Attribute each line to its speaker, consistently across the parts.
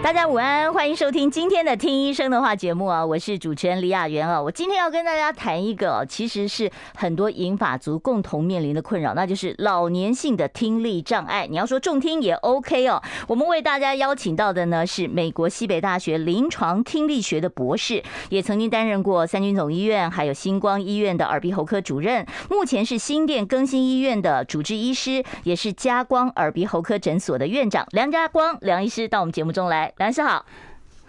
Speaker 1: 大家午安，欢迎收听今天的《听医生的话》节目啊！我是主持人李雅媛啊。我今天要跟大家谈一个，其实是很多银发族共同面临的困扰，那就是老年性的听力障碍。你要说重听也 OK 哦。我们为大家邀请到的呢是美国西北大学临床听力学的博士，也曾经担任过三军总医院还有星光医院的耳鼻喉科主任，目前是新店更新医院的主治医师，也是嘉光耳鼻喉科诊所的院长梁嘉光梁医师到我们节目中来。梁师好，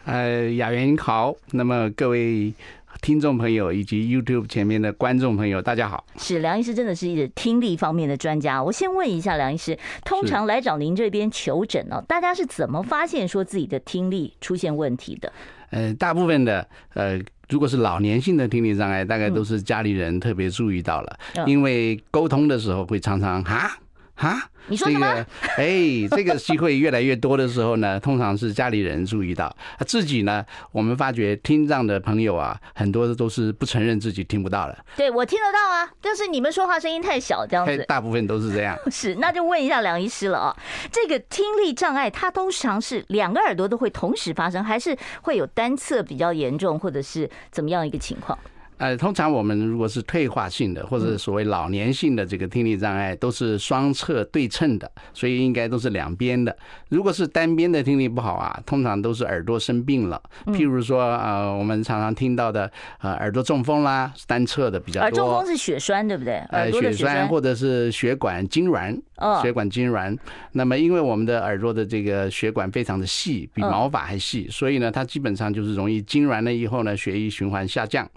Speaker 2: 呃，雅媛好，那么各位听众朋友以及 YouTube 前面的观众朋友，大家好。
Speaker 1: 是梁医师真的是一个听力方面的专家。我先问一下梁医师，通常来找您这边求诊呢，大家是怎么发现说自己的听力出现问题的？
Speaker 2: 呃，大部分的呃，如果是老年性的听力障碍，大概都是家里人特别注意到了，因为沟通的时候会常常哈。哈，
Speaker 1: 你说什么？
Speaker 2: 哎，这个机会越来越多的时候呢，通常是家里人注意到，自己呢，我们发觉听障的朋友啊，很多都是不承认自己听不到了。
Speaker 1: 对，我听得到啊，但是你们说话声音太小，这样子。
Speaker 2: 大部分都是这样。
Speaker 1: 是，那就问一下梁医师了啊，这个听力障碍，它通常是两个耳朵都会同时发生，还是会有单侧比较严重，或者是怎么样一个情况？
Speaker 2: 呃，通常我们如果是退化性的或者所谓老年性的这个听力障碍，都是双侧对称的，所以应该都是两边的。如果是单边的听力不好啊，通常都是耳朵生病了。譬如说，呃，我们常常听到的，呃，耳朵中风啦，单侧的比较多。
Speaker 1: 耳中风是血栓，对不对？
Speaker 2: 呃，血栓或者是血管痉挛，血管痉挛。那么，因为我们的耳朵的这个血管非常的细，比毛发还细，所以呢，它基本上就是容易痉挛了以后呢，血液循环下降。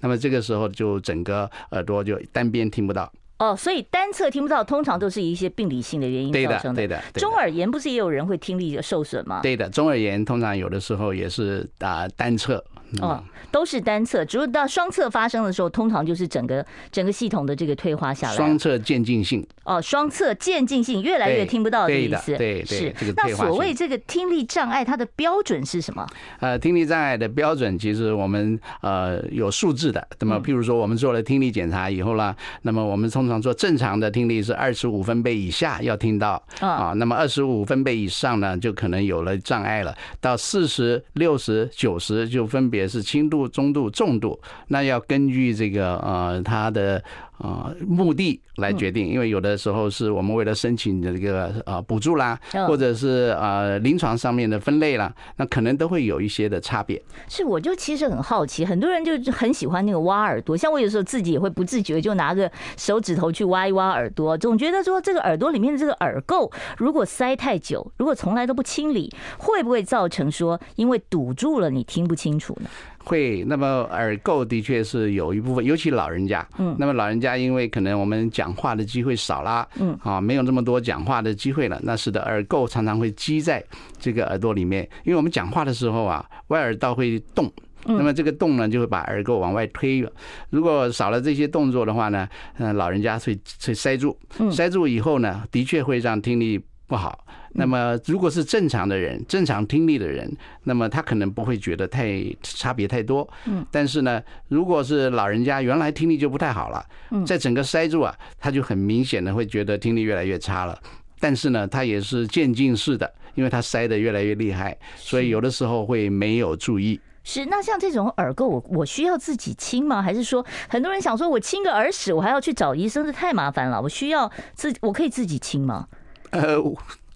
Speaker 2: 那么这个时候就整个耳朵就单边听不到
Speaker 1: 哦，所以单侧听不到，通常都是一些病理性的原因造成的。
Speaker 2: 对的，对的。
Speaker 1: 中耳炎不是也有人会听力受损吗？
Speaker 2: 对的，中耳炎通常有的时候也是啊单侧。
Speaker 1: 哦，都是单侧，只有到双侧发生的时候，通常就是整个整个系统的这个退化下来。
Speaker 2: 双侧渐进性
Speaker 1: 哦，双侧渐进性越来越听不到的意思。
Speaker 2: 对对，是这个。
Speaker 1: 那所谓这个听力障碍，它的标准是什么？
Speaker 2: 呃，听力障碍的标准其实我们呃有数字的。那么，譬如说我们做了听力检查以后呢，那么我们通常说正常的听力是二十五分贝以下要听到啊，那么二十五分贝以上呢，就可能有了障碍了。到四十六十九十就分别是轻度。中度、重度，那要根据这个呃，它的呃目的来决定，因为有的时候是我们为了申请这个呃补助啦，或者是呃临床上面的分类啦，那可能都会有一些的差别。
Speaker 1: 是，我就其实很好奇，很多人就很喜欢那个挖耳朵，像我有时候自己也会不自觉就拿个手指头去挖一挖耳朵，总觉得说这个耳朵里面的这个耳垢如果塞太久，如果从来都不清理，会不会造成说因为堵住了你听不清楚呢？
Speaker 2: 会，那么耳垢的确是有一部分，尤其老人家。嗯，那么老人家因为可能我们讲话的机会少啦，嗯，啊，没有那么多讲话的机会了，那使得耳垢常常会积在这个耳朵里面。因为我们讲话的时候啊，外耳道会动，那么这个动呢就会把耳垢往外推。如果少了这些动作的话呢，嗯，老人家会会塞住，塞住以后呢，的确会让听力不好。那么，如果是正常的人，正常听力的人，那么他可能不会觉得太差别太多。嗯。但是呢，如果是老人家，原来听力就不太好了，在整个塞住啊，他就很明显的会觉得听力越来越差了。但是呢，他也是渐进式的，因为他塞得越来越厉害，所以有的时候会没有注意。
Speaker 1: 是。那像这种耳垢，我我需要自己清吗？还是说很多人想说我清个耳屎，我还要去找医生，这太麻烦了。我需要自我可以自己清吗？
Speaker 2: 呃。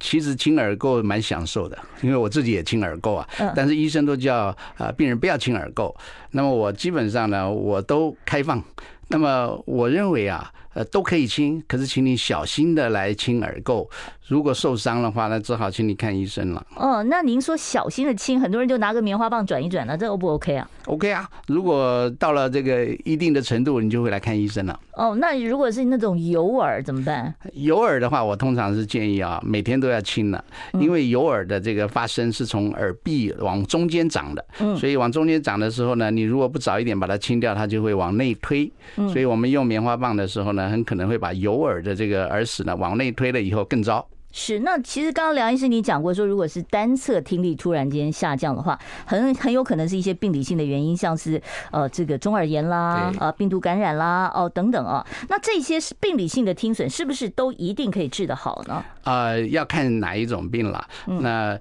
Speaker 2: 其实清耳垢蛮享受的，因为我自己也清耳垢啊。但是医生都叫啊病人不要清耳垢。那么我基本上呢，我都开放。那么我认为啊，呃，都可以清，可是请你小心的来清耳垢。如果受伤的话，那只好请你看医生了。
Speaker 1: 哦，那您说小心的清，很多人就拿个棉花棒转一转，那这 O 不 OK 啊
Speaker 2: ？OK 啊，如果到了这个一定的程度，你就会来看医生了。
Speaker 1: 哦，那如果是那种油耳怎么办？
Speaker 2: 油耳的话，我通常是建议啊，每天都要清了，因为油耳的这个发生是从耳壁往中间长的，所以往中间长的时候呢，你如果不早一点把它清掉，它就会往内推。所以我们用棉花棒的时候呢，很可能会把有耳的这个耳屎呢往内推了以后更糟。
Speaker 1: 是，那其实刚刚梁医师你讲过说，如果是单侧听力突然间下降的话，很很有可能是一些病理性的原因，像是呃这个中耳炎啦，呃病毒感染啦，哦等等啊。那这些是病理性的听损，是不是都一定可以治得好呢？
Speaker 2: 呃，要看哪一种病了。那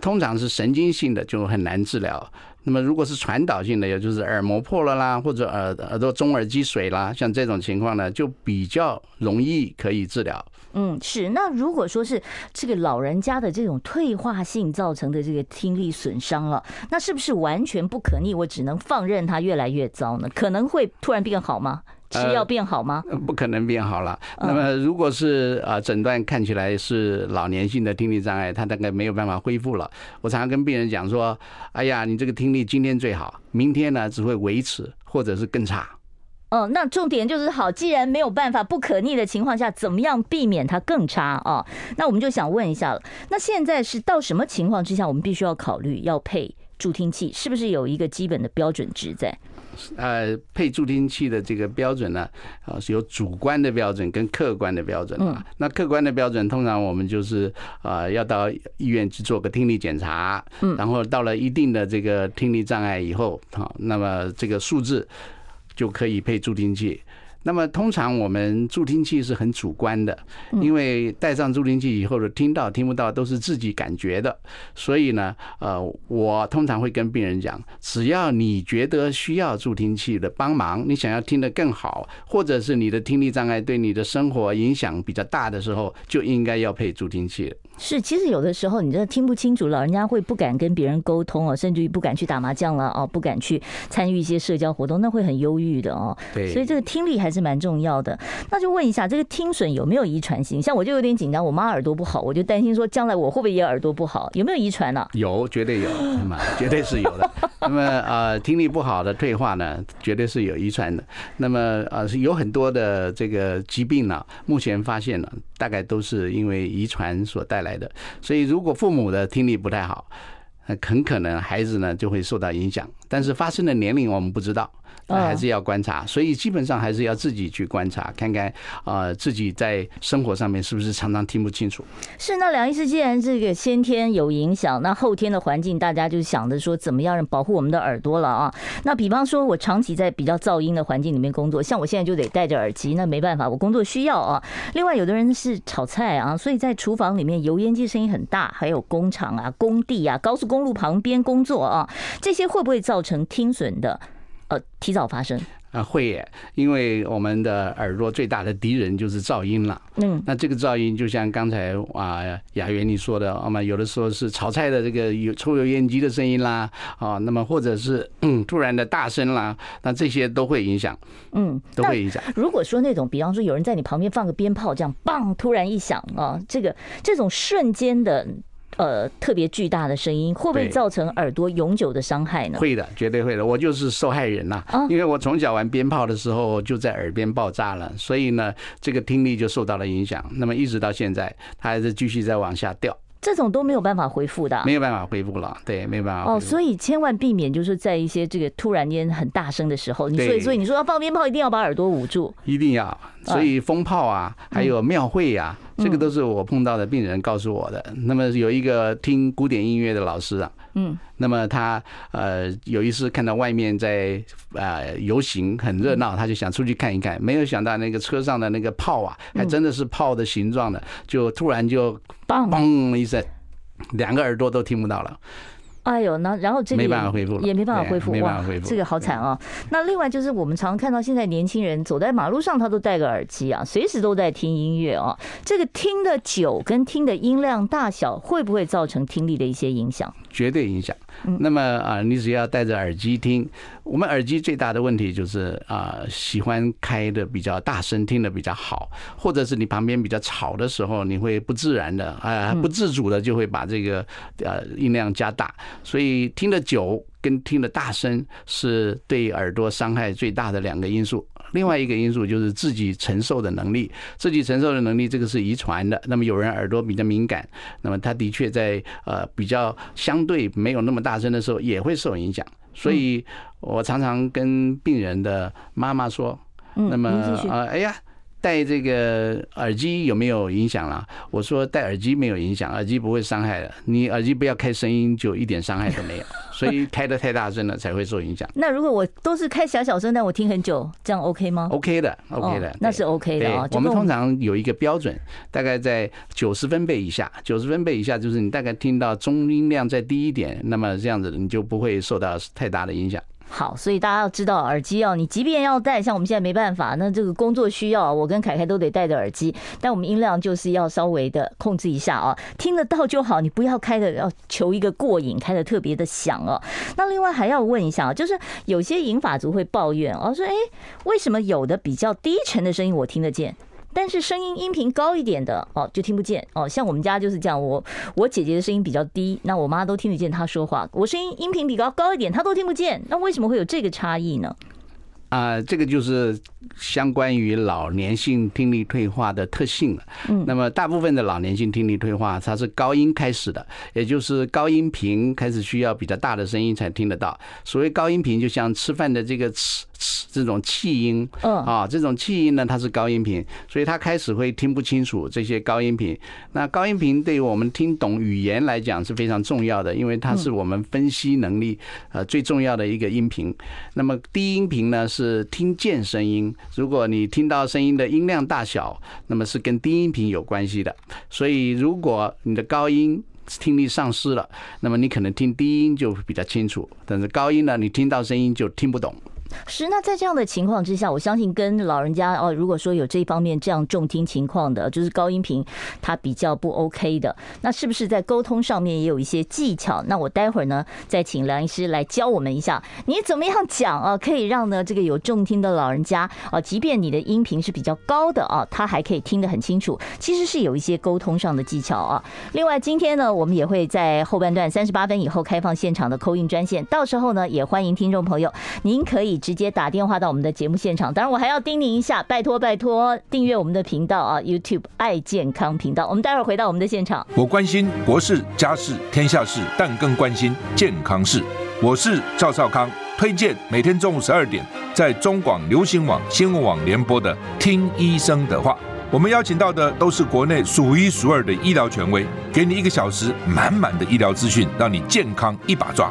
Speaker 2: 通常是神经性的就很难治疗。那么如果是传导性的，也就是耳膜破了啦，或者耳耳朵中耳积水啦，像这种情况呢，就比较容易可以治疗。
Speaker 1: 嗯，是。那如果说是这个老人家的这种退化性造成的这个听力损伤了，那是不是完全不可逆？我只能放任它越来越糟呢？可能会突然变好吗？吃药变好吗？
Speaker 2: 呃，不可能变好了。那么如果是啊诊断看起来是老年性的听力障碍，他大概没有办法恢复了。我常常跟病人讲说：“哎呀，你这个听力今天最好，明天呢只会维持或者是更差。”
Speaker 1: 哦，那重点就是好，既然没有办法不可逆的情况下，怎么样避免它更差啊？那我们就想问一下了，那现在是到什么情况之下，我们必须要考虑要配助听器，是不是有一个基本的标准值在？
Speaker 2: 呃，配助听器的这个标准呢，啊是有主观的标准跟客观的标准啊。那客观的标准，通常我们就是啊要到医院去做个听力检查，然后到了一定的这个听力障碍以后，好，那么这个数字。就可以配助听器。那么通常我们助听器是很主观的，因为戴上助听器以后的听到听不到都是自己感觉的。所以呢，呃，我通常会跟病人讲，只要你觉得需要助听器的帮忙，你想要听得更好，或者是你的听力障碍对你的生活影响比较大的时候，就应该要配助听器。
Speaker 1: 是，其实有的时候你真的听不清楚，老人家会不敢跟别人沟通哦，甚至于不敢去打麻将了哦，不敢去参与一些社交活动，那会很忧郁的哦。
Speaker 2: 对，
Speaker 1: 所以这个听力还是蛮重要的。那就问一下，这个听损有没有遗传性？像我就有点紧张，我妈耳朵不好，我就担心说将来我会不会也耳朵不好？有没有遗传呢？
Speaker 2: 有，绝对有，那么绝对是有的。那么呃，听力不好的退化呢，绝对是有遗传的。那么呃，是有很多的这个疾病呢，目前发现了，大概都是因为遗传所带来来的，所以如果父母的听力不太好，很可能孩子呢就会受到影响，但是发生的年龄我们不知道。那还是要观察，所以基本上还是要自己去观察，看看啊自己在生活上面是不是常常听不清楚。
Speaker 1: 是，那梁医师，既然这个先天有影响，那后天的环境，大家就想着说怎么样保护我们的耳朵了啊？那比方说，我长期在比较噪音的环境里面工作，像我现在就得戴着耳机，那没办法，我工作需要啊。另外，有的人是炒菜啊，所以在厨房里面油烟机声音很大，还有工厂啊、工地啊、高速公路旁边工作啊，这些会不会造成听损的？呃，提早发生
Speaker 2: 啊，会耶，因为我们的耳朵最大的敌人就是噪音了。嗯，那这个噪音就像刚才啊雅媛你说的，那么有的时候是炒菜的这个有抽油烟机的声音啦，啊，那么或者是嗯突然的大声啦，那这些都会影响，嗯，都会影响。
Speaker 1: 如果说那种，比方说有人在你旁边放个鞭炮，这样棒突然一响啊，这个这种瞬间的。呃，特别巨大的声音会不会造成耳朵永久的伤害呢？
Speaker 2: 会的，绝对会的。我就是受害人呐，因为我从小玩鞭炮的时候就在耳边爆炸了，所以呢，这个听力就受到了影响。那么一直到现在，它还是继续在往下掉。
Speaker 1: 这种都没有办法恢复的，
Speaker 2: 没有办法恢复了，对，没有办法。
Speaker 1: 哦，所以千万避免，就是在一些这个突然间很大声的时候，你所以所以你说要放鞭炮，一定要把耳朵捂住，
Speaker 2: 一定要。所以风炮啊，还有庙会呀，这个都是我碰到的病人告诉我的。那么有一个听古典音乐的老师啊，嗯，那么他呃有一次看到外面在呃游行很热闹，他就想出去看一看，没有想到那个车上的那个炮啊，还真的是炮的形状的，就突然就嘣一声，两个耳朵都听不到了。
Speaker 1: 哎呦，那然后这没办法恢复，也没办法恢复，
Speaker 2: 哇，
Speaker 1: 这个好惨啊！那另外就是我们常看到现在年轻人走在马路上，他都戴个耳机啊，随时都在听音乐啊。这个听的久跟听的音量大小，会不会造成听力的一些影响？
Speaker 2: 绝对影响。那么啊，你只要戴着耳机听，我们耳机最大的问题就是啊，喜欢开的比较大声，听的比较好，或者是你旁边比较吵的时候，你会不自然的啊，不自主的就会把这个呃音量加大，所以听得久跟听的大声是对耳朵伤害最大的两个因素。另外一个因素就是自己承受的能力，自己承受的能力，这个是遗传的。那么有人耳朵比较敏感，那么他的确在呃比较相对没有那么大声的时候也会受影响。所以我常常跟病人的妈妈说，那么啊，哎呀。戴这个耳机有没有影响啦？我说戴耳机没有影响，耳机不会伤害的。你耳机不要开声音，就一点伤害都没有。所以开的太大声了才会受影响。
Speaker 1: 那如果我都是开小小声，但我听很久，这样 OK 吗
Speaker 2: ？OK 的，OK 的，
Speaker 1: 那是 OK 的啊。
Speaker 2: 我们通常有一个标准，大概在九十分贝以下，九十分贝以下就是你大概听到中音量再低一点，那么这样子你就不会受到太大的影响。
Speaker 1: 好，所以大家要知道，耳机哦，你即便要戴，像我们现在没办法，那这个工作需要，我跟凯凯都得戴着耳机，但我们音量就是要稍微的控制一下啊，听得到就好，你不要开的要求一个过瘾，开的特别的响哦。那另外还要问一下，就是有些银发族会抱怨哦，说哎，为什么有的比较低沉的声音我听得见？但是声音音频高一点的哦，就听不见哦。像我们家就是这样，我我姐姐的声音比较低，那我妈都听得见她说话。我声音音频比较高一点，她都听不见。那为什么会有这个差异呢？
Speaker 2: 啊，这个就是相关于老年性听力退化的特性了。嗯，那么大部分的老年性听力退化，它是高音开始的，也就是高音频开始需要比较大的声音才听得到。所谓高音频，就像吃饭的这个吃。这种气音，啊，这种气音呢，它是高音频，所以它开始会听不清楚这些高音频。那高音频对于我们听懂语言来讲是非常重要的，因为它是我们分析能力呃最重要的一个音频。那么低音频呢是听见声音，如果你听到声音的音量大小，那么是跟低音频有关系的。所以如果你的高音听力丧失了，那么你可能听低音就比较清楚，但是高音呢，你听到声音就听不懂。
Speaker 1: 是，那在这样的情况之下，我相信跟老人家哦，如果说有这方面这样重听情况的，就是高音频它比较不 OK 的，那是不是在沟通上面也有一些技巧？那我待会儿呢，再请梁医师来教我们一下，你怎么样讲啊，可以让呢这个有重听的老人家啊，即便你的音频是比较高的啊，他还可以听得很清楚。其实是有一些沟通上的技巧啊。另外，今天呢，我们也会在后半段三十八分以后开放现场的扣音专线，到时候呢，也欢迎听众朋友，您可以。直接打电话到我们的节目现场，当然我还要叮咛一下，拜托拜托订阅我们的频道啊，YouTube 爱健康频道。我们待会儿回到我们的现场。
Speaker 3: 我关心国事、家事、天下事，但更关心健康事。我是赵少康，推荐每天中午十二点在中广流行网、新闻网联播的《听医生的话》。我们邀请到的都是国内数一数二的医疗权威，给你一个小时满满的医疗资讯，让你健康一把抓。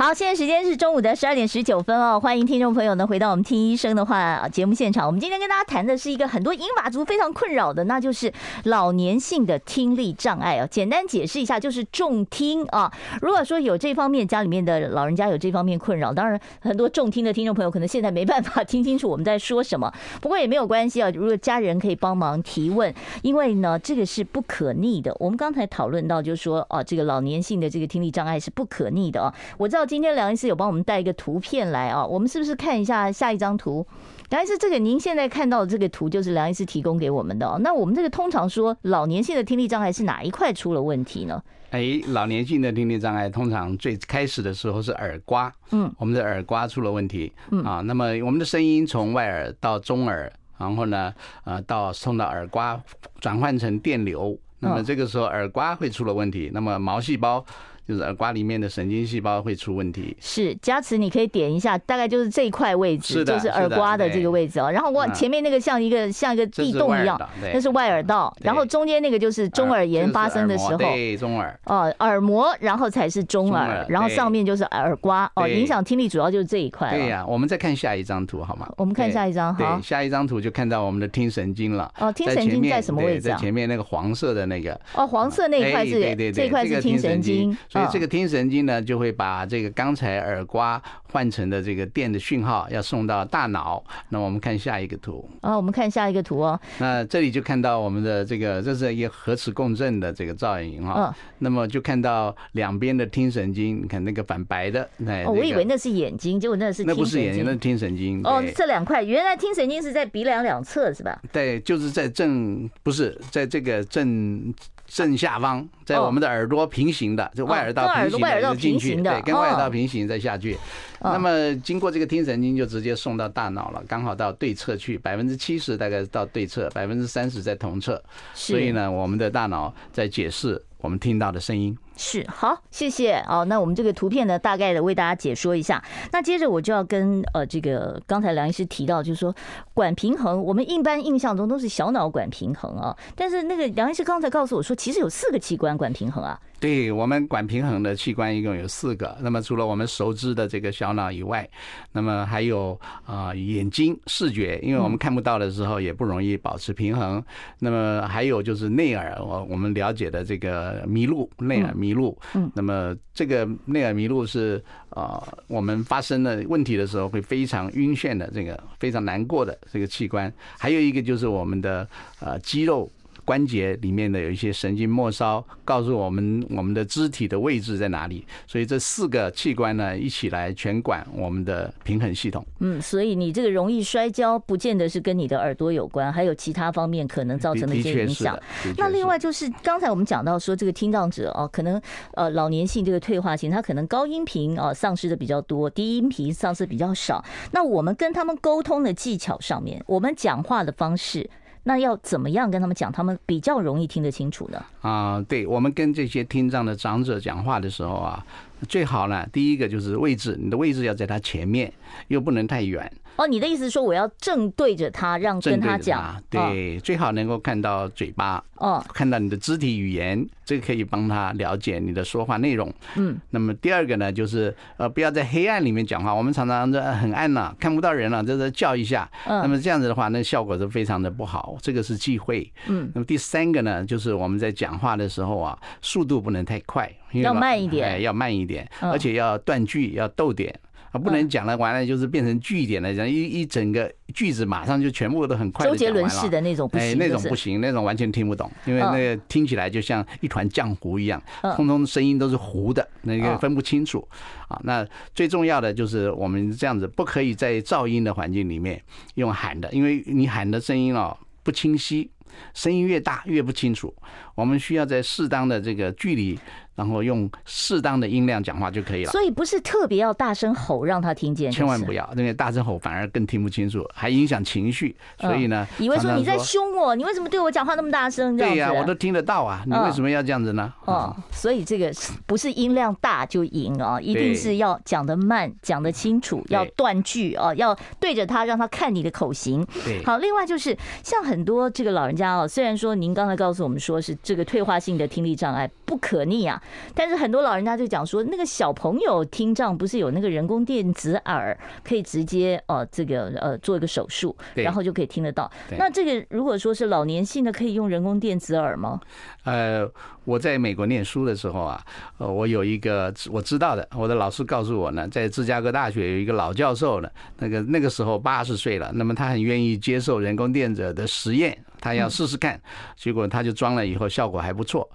Speaker 1: 好，现在时间是中午的十二点十九分哦，欢迎听众朋友呢回到我们听医生的话节目现场。我们今天跟大家谈的是一个很多银发族非常困扰的，那就是老年性的听力障碍哦。简单解释一下，就是重听啊。如果说有这方面家里面的老人家有这方面困扰，当然很多重听的听众朋友可能现在没办法听清楚我们在说什么，不过也没有关系啊。如果家人可以帮忙提问，因为呢这个是不可逆的。我们刚才讨论到就是说哦，这个老年性的这个听力障碍是不可逆的啊。我知道。今天梁医师有帮我们带一个图片来啊，我们是不是看一下下一张图？梁医师，这个您现在看到的这个图就是梁医师提供给我们的。那我们这个通常说老年性的听力障碍是哪一块出了问题呢？
Speaker 2: 哎，老年性的听力障碍通常最开始的时候是耳刮，嗯，我们的耳刮出了问题，嗯啊，那么我们的声音从外耳到中耳，然后呢，呃，到送到耳刮转换成电流，那么这个时候耳刮会出了问题，那么毛细胞。就是耳瓜里面的神经细胞会出问题。
Speaker 1: 是，加持，你可以点一下，大概就是这一块位置，
Speaker 2: 是
Speaker 1: 就是耳瓜的这个位置哦。然后往前面那个像一个像一个地洞一样，那是外耳道。然后中间那个就是中耳炎发生的时候，
Speaker 2: 对，中耳。
Speaker 1: 哦，耳膜，然后才是中耳，然后上面就是耳瓜。哦，影响听力主要就是这一块。
Speaker 2: 对呀，我们再看下一张图好吗？
Speaker 1: 我们看下一张，好。
Speaker 2: 下一张图就看到我们的听神经了。
Speaker 1: 哦，听神经在什么位置？
Speaker 2: 在前面那个黄色的那个。
Speaker 1: 哦，黄色那一块是，这块是听神经。
Speaker 2: 所以这个听神经。呢，就会把这个刚才耳刮换成的这个电的讯号要送到大脑。那我们看下一个图
Speaker 1: 啊，我们看下一个图哦。
Speaker 2: 那这里就看到我们的这个，这是一个核磁共振的这个造影哈。那么就看到两边的听神经，你看那个反白的，那
Speaker 1: 我以为那是眼睛，结果那是
Speaker 2: 那不是眼睛，那是听神经。
Speaker 1: 哦，这两块原来听神经是在鼻梁两侧是吧？
Speaker 2: 对，就是在正，不是在这个正。正下方，在我们的耳朵平行的，就外耳道平行的，就进去，对，跟外耳道平行再下去。那么经过这个听神经就直接送到大脑了，刚好到对侧去，百分之七十大概到对侧，百分之三十在同侧。所以呢，我们的大脑在解释我们听到的声音。
Speaker 1: 是，好，谢谢哦。那我们这个图片呢，大概的为大家解说一下。那接着我就要跟呃这个刚才梁医师提到，就是说管平衡，我们一般印象中都是小脑管平衡啊，但是那个梁医师刚才告诉我说，其实有四个器官管平衡啊。
Speaker 2: 对，我们管平衡的器官一共有四个。那么除了我们熟知的这个小脑以外，那么还有啊眼睛视觉，因为我们看不到的时候也不容易保持平衡。那么还有就是内耳，我我们了解的这个麋鹿，内耳麋鹿。嗯。那么这个内耳麋鹿是啊，我们发生了问题的时候会非常晕眩的这个非常难过的这个器官。还有一个就是我们的呃肌肉。关节里面的有一些神经末梢，告诉我们我们的肢体的位置在哪里。所以这四个器官呢，一起来全管我们的平衡系统。
Speaker 1: 嗯，所以你这个容易摔跤，不见得是跟你的耳朵有关，还有其他方面可能造成的一些影响。那另外就是刚才我们讲到说，这个听障者哦，可能呃老年性这个退化性，他可能高音频啊丧失的比较多，低音频丧失比较少。那我们跟他们沟通的技巧上面，我们讲话的方式。那要怎么样跟他们讲，他们比较容易听得清楚呢？
Speaker 2: 啊，对，我们跟这些听障的长者讲话的时候啊，最好呢，第一个就是位置，你的位置要在他前面，又不能太远。
Speaker 1: 哦，你的意思是说我要正对着他，让跟他讲，
Speaker 2: 对，最好能够看到嘴巴，哦，看到你的肢体语言，这个可以帮他了解你的说话内容。嗯，那么第二个呢，就是呃，不要在黑暗里面讲话。我们常常这很暗了，看不到人了，就是叫一下。嗯，那么这样子的话，那效果是非常的不好。这个是忌讳。嗯，那么第三个呢，就是我们在讲话的时候啊，速度不能太快，
Speaker 1: 要慢一点，
Speaker 2: 要慢一点，而且要断句，要逗点。啊，不能讲了，完了就是变成句点来讲，一一整个句子马上就全部都很快。周杰伦式的那种不行，哎，那种不行，那种完全听不懂，因为那个听起来就像一团浆糊一样，通通声音都是糊的，那个分不清楚。啊，那最重要的就是我们这样子，不可以在噪音的环境里面用喊的，因为你喊的声音哦不清晰，声音越大越不清楚。我们需要在适当的这个距离。然后用适当的音量讲话就可以了。
Speaker 1: 所以不是特别要大声吼让他听见，
Speaker 2: 千万不要，因为大声吼反而更听不清楚，还影响情绪。所以呢，
Speaker 1: 以为说你在凶我，你为什么对我讲话那么大声？
Speaker 2: 对呀，我都听得到啊，你为什么要这样子呢？
Speaker 1: 哦，所以这个不是音量大就赢啊，一定是要讲得慢，讲得清楚，要断句啊，要对着他让他看你的口型。
Speaker 2: 对，
Speaker 1: 好，另外就是像很多这个老人家家哦，虽然说您刚才告诉我们说是这个退化性的听力障碍不可逆啊。但是很多老人家就讲说，那个小朋友听障不是有那个人工电子耳，可以直接呃这个呃做一个手术，然后就可以听得到。那这个如果说是老年性的，可以用人工电子耳吗？
Speaker 2: 呃，我在美国念书的时候啊，呃，我有一个我知道的，我的老师告诉我呢，在芝加哥大学有一个老教授呢，那个那个时候八十岁了，那么他很愿意接受人工电子耳的实验，他要试试看，结果他就装了以后效果还不错。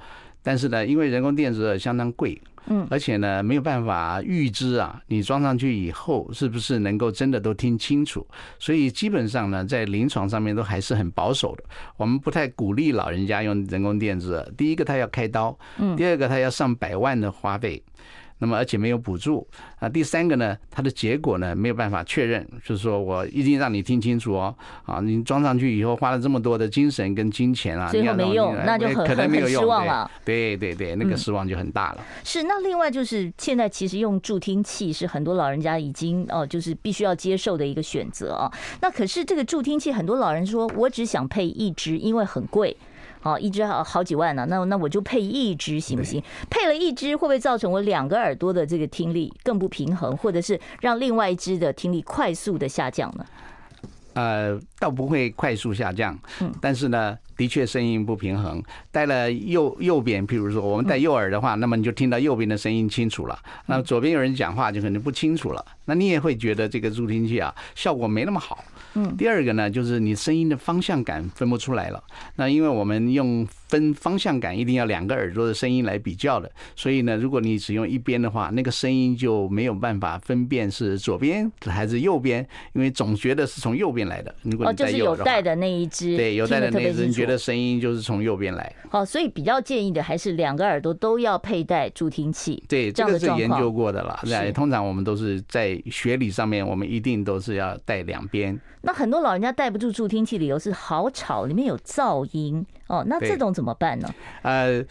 Speaker 2: 但是呢，因为人工电子耳相当贵，嗯，而且呢没有办法预知啊，你装上去以后是不是能够真的都听清楚？所以基本上呢，在临床上面都还是很保守的。我们不太鼓励老人家用人工电子耳。第一个，他要开刀；第二个，他要上百万的花费。那么而且没有补助啊，第三个呢，它的结果呢没有办法确认，就是说我一定让你听清楚哦，啊，你装上去以后花了这么多的精神跟金钱啊，
Speaker 1: 最后没用，那就很可能没有用，失望了。
Speaker 2: 对对对，那个失望就很大了。
Speaker 1: 是，那另外就是现在其实用助听器是很多老人家已经哦，就是必须要接受的一个选择啊。那可是这个助听器，很多老人说我只想配一只，因为很贵。好，一只好好几万呢，啊，那那我就配一只行不行？配了一只会不会造成我两个耳朵的这个听力更不平衡，或者是让另外一只的听力快速的下降呢？
Speaker 2: 呃，倒不会快速下降，嗯但是呢，的确声音不平衡。戴了右右边，譬如说我们戴右耳的话，那么你就听到右边的声音清楚了，那么左边有人讲话就可能不清楚了，那你也会觉得这个助听器啊效果没那么好。嗯，第二个呢，就是你声音的方向感分不出来了。那因为我们用分方向感，一定要两个耳朵的声音来比较的，所以呢，如果你只用一边的话，那个声音就没有办法分辨是左边还是右边，因为总觉得是从右边来的。如果你
Speaker 1: 哦，就是有带的那一只，
Speaker 2: 对，有带的那一只，觉觉得声音就是从右边来。
Speaker 1: 好，所以比较建议的还是两个耳朵都要佩戴助听器。
Speaker 2: 对，这个是研究过的了。对，通常我们都是在学理上面，我们一定都是要戴两边。
Speaker 1: 那很多老人家戴不住助听器，理由是好吵，里面有噪音哦。那这种怎么办呢？
Speaker 2: 呃。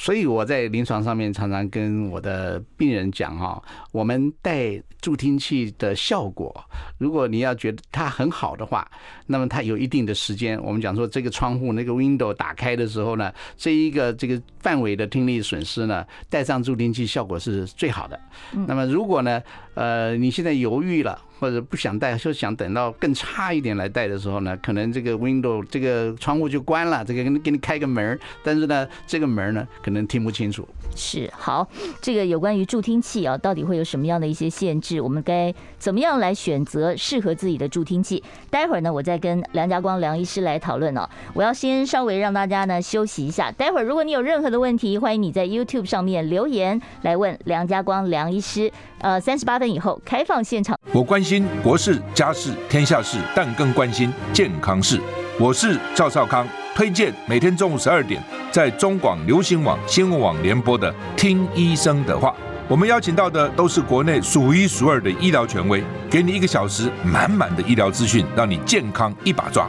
Speaker 2: 所以我在临床上面常常跟我的病人讲哈，我们戴助听器的效果，如果你要觉得它很好的话，那么它有一定的时间。我们讲说这个窗户那个 window 打开的时候呢，这一个这个范围的听力损失呢，戴上助听器效果是最好的。那么如果呢，呃，你现在犹豫了。或者不想戴，就想等到更差一点来戴的时候呢，可能这个 window 这个窗户就关了，这个给你给你开个门，但是呢，这个门呢可能听不清楚。
Speaker 1: 是好，这个有关于助听器啊，到底会有什么样的一些限制？我们该怎么样来选择适合自己的助听器？待会儿呢，我再跟梁家光梁医师来讨论哦。我要先稍微让大家呢休息一下，待会儿如果你有任何的问题，欢迎你在 YouTube 上面留言来问梁家光梁医师。呃，三十八分以后开放现场。
Speaker 3: 我关心国事、家事、天下事，但更关心健康事。我是赵少康，推荐每天中午十二点在中广流行网、新闻网联播的《听医生的话》。我们邀请到的都是国内数一数二的医疗权威，给你一个小时满满的医疗资讯，让你健康一把抓。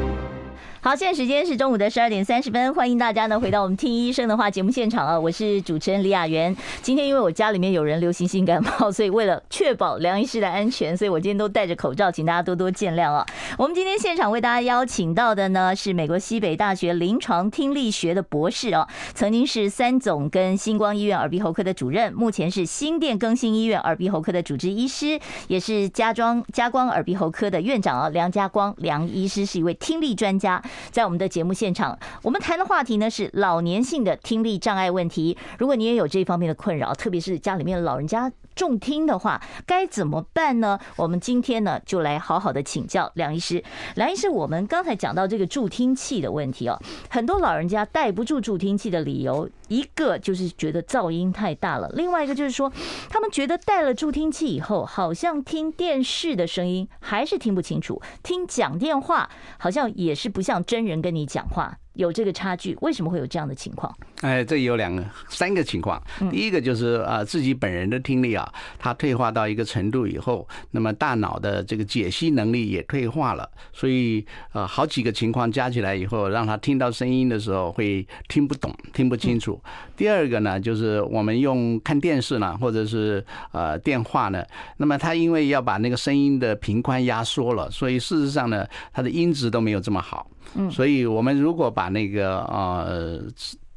Speaker 1: 好，现在时间是中午的十二点三十分，欢迎大家呢回到我们听医生的话节目现场啊！我是主持人李雅媛。今天因为我家里面有人流行性感冒，所以为了确保梁医师的安全，所以我今天都戴着口罩，请大家多多见谅啊！我们今天现场为大家邀请到的呢是美国西北大学临床听力学的博士哦，曾经是三总跟星光医院耳鼻喉科的主任，目前是新店更新医院耳鼻喉科的主治医师，也是家装家光耳鼻喉科的院长啊。梁家光梁医师是一位听力专家。在我们的节目现场，我们谈的话题呢是老年性的听力障碍问题。如果你也有这方面的困扰，特别是家里面老人家重听的话，该怎么办呢？我们今天呢就来好好的请教梁医师。梁医师，我们刚才讲到这个助听器的问题哦，很多老人家戴不住助听器的理由，一个就是觉得噪音太大了，另外一个就是说，他们觉得戴了助听器以后，好像听电视的声音还是听不清楚，听讲电话好像也是不像真人跟你讲话。有这个差距，为什么会有这样的情况？
Speaker 2: 哎，这有两个、三个情况。第一个就是啊，自己本人的听力啊，它退化到一个程度以后，那么大脑的这个解析能力也退化了，所以呃，好几个情况加起来以后，让他听到声音的时候会听不懂、听不清楚。第二个呢，就是我们用看电视呢，或者是呃电话呢，那么他因为要把那个声音的频宽压缩了，所以事实上呢，它的音质都没有这么好。嗯，所以我们如果把那个呃